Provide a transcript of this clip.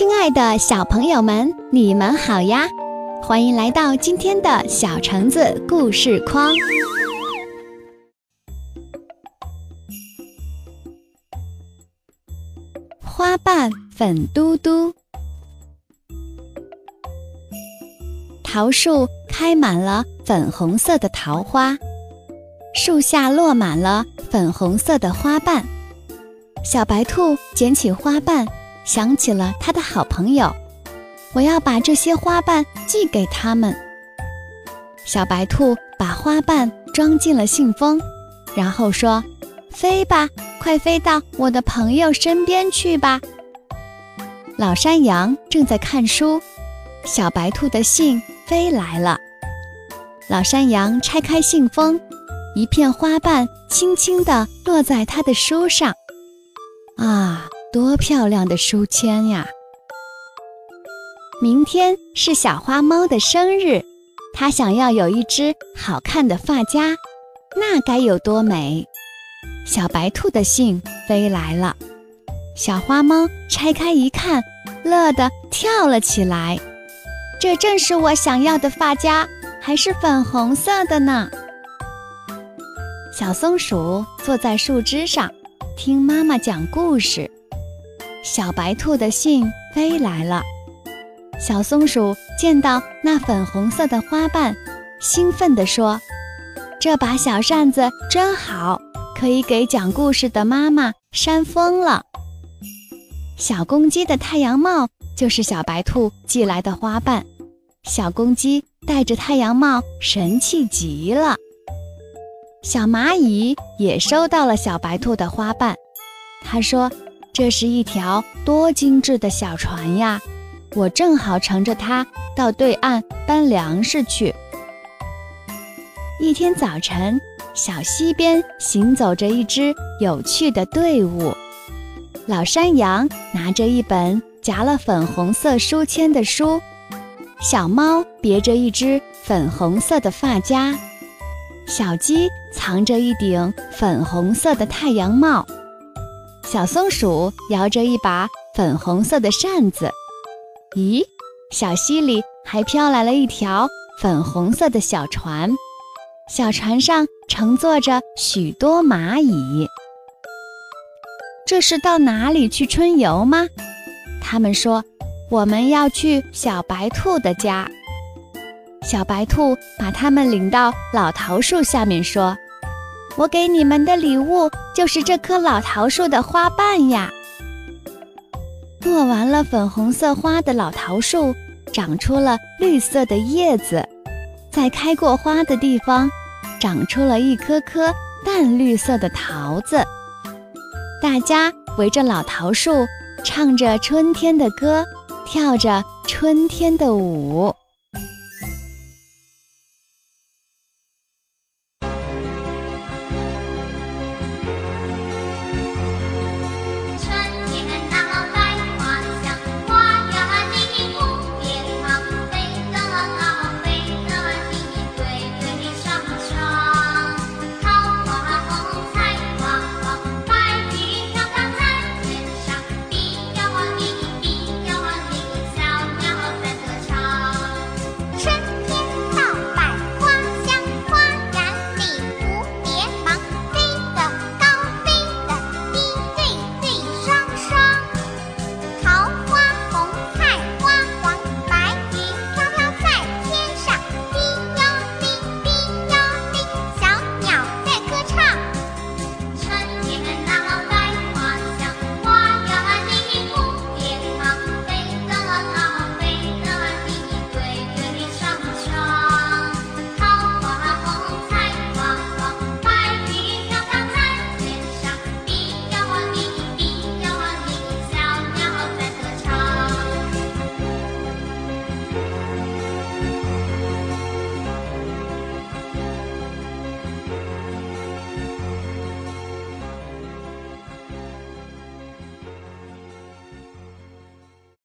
亲爱的小朋友们，你们好呀！欢迎来到今天的小橙子故事框。花瓣粉嘟嘟，桃树开满了粉红色的桃花，树下落满了粉红色的花瓣。小白兔捡起花瓣。想起了他的好朋友，我要把这些花瓣寄给他们。小白兔把花瓣装进了信封，然后说：“飞吧，快飞到我的朋友身边去吧。”老山羊正在看书，小白兔的信飞来了。老山羊拆开信封，一片花瓣轻轻地落在他的书上。啊！多漂亮的书签呀！明天是小花猫的生日，它想要有一只好看的发夹，那该有多美！小白兔的信飞来了，小花猫拆开一看，乐得跳了起来。这正是我想要的发夹，还是粉红色的呢！小松鼠坐在树枝上，听妈妈讲故事。小白兔的信飞来了，小松鼠见到那粉红色的花瓣，兴奋地说：“这把小扇子真好，可以给讲故事的妈妈扇风了。”小公鸡的太阳帽就是小白兔寄来的花瓣，小公鸡戴着太阳帽神气极了。小蚂蚁也收到了小白兔的花瓣，他说。这是一条多精致的小船呀！我正好乘着它到对岸搬粮食去。一天早晨，小溪边行走着一支有趣的队伍。老山羊拿着一本夹了粉红色书签的书，小猫别着一只粉红色的发夹，小鸡藏着一顶粉红色的太阳帽。小松鼠摇着一把粉红色的扇子，咦，小溪里还飘来了一条粉红色的小船，小船上乘坐着许多蚂蚁。这是到哪里去春游吗？他们说我们要去小白兔的家。小白兔把他们领到老桃树下面说。我给你们的礼物就是这棵老桃树的花瓣呀。落完了粉红色花的老桃树，长出了绿色的叶子，在开过花的地方，长出了一颗颗淡绿色的桃子。大家围着老桃树，唱着春天的歌，跳着春天的舞。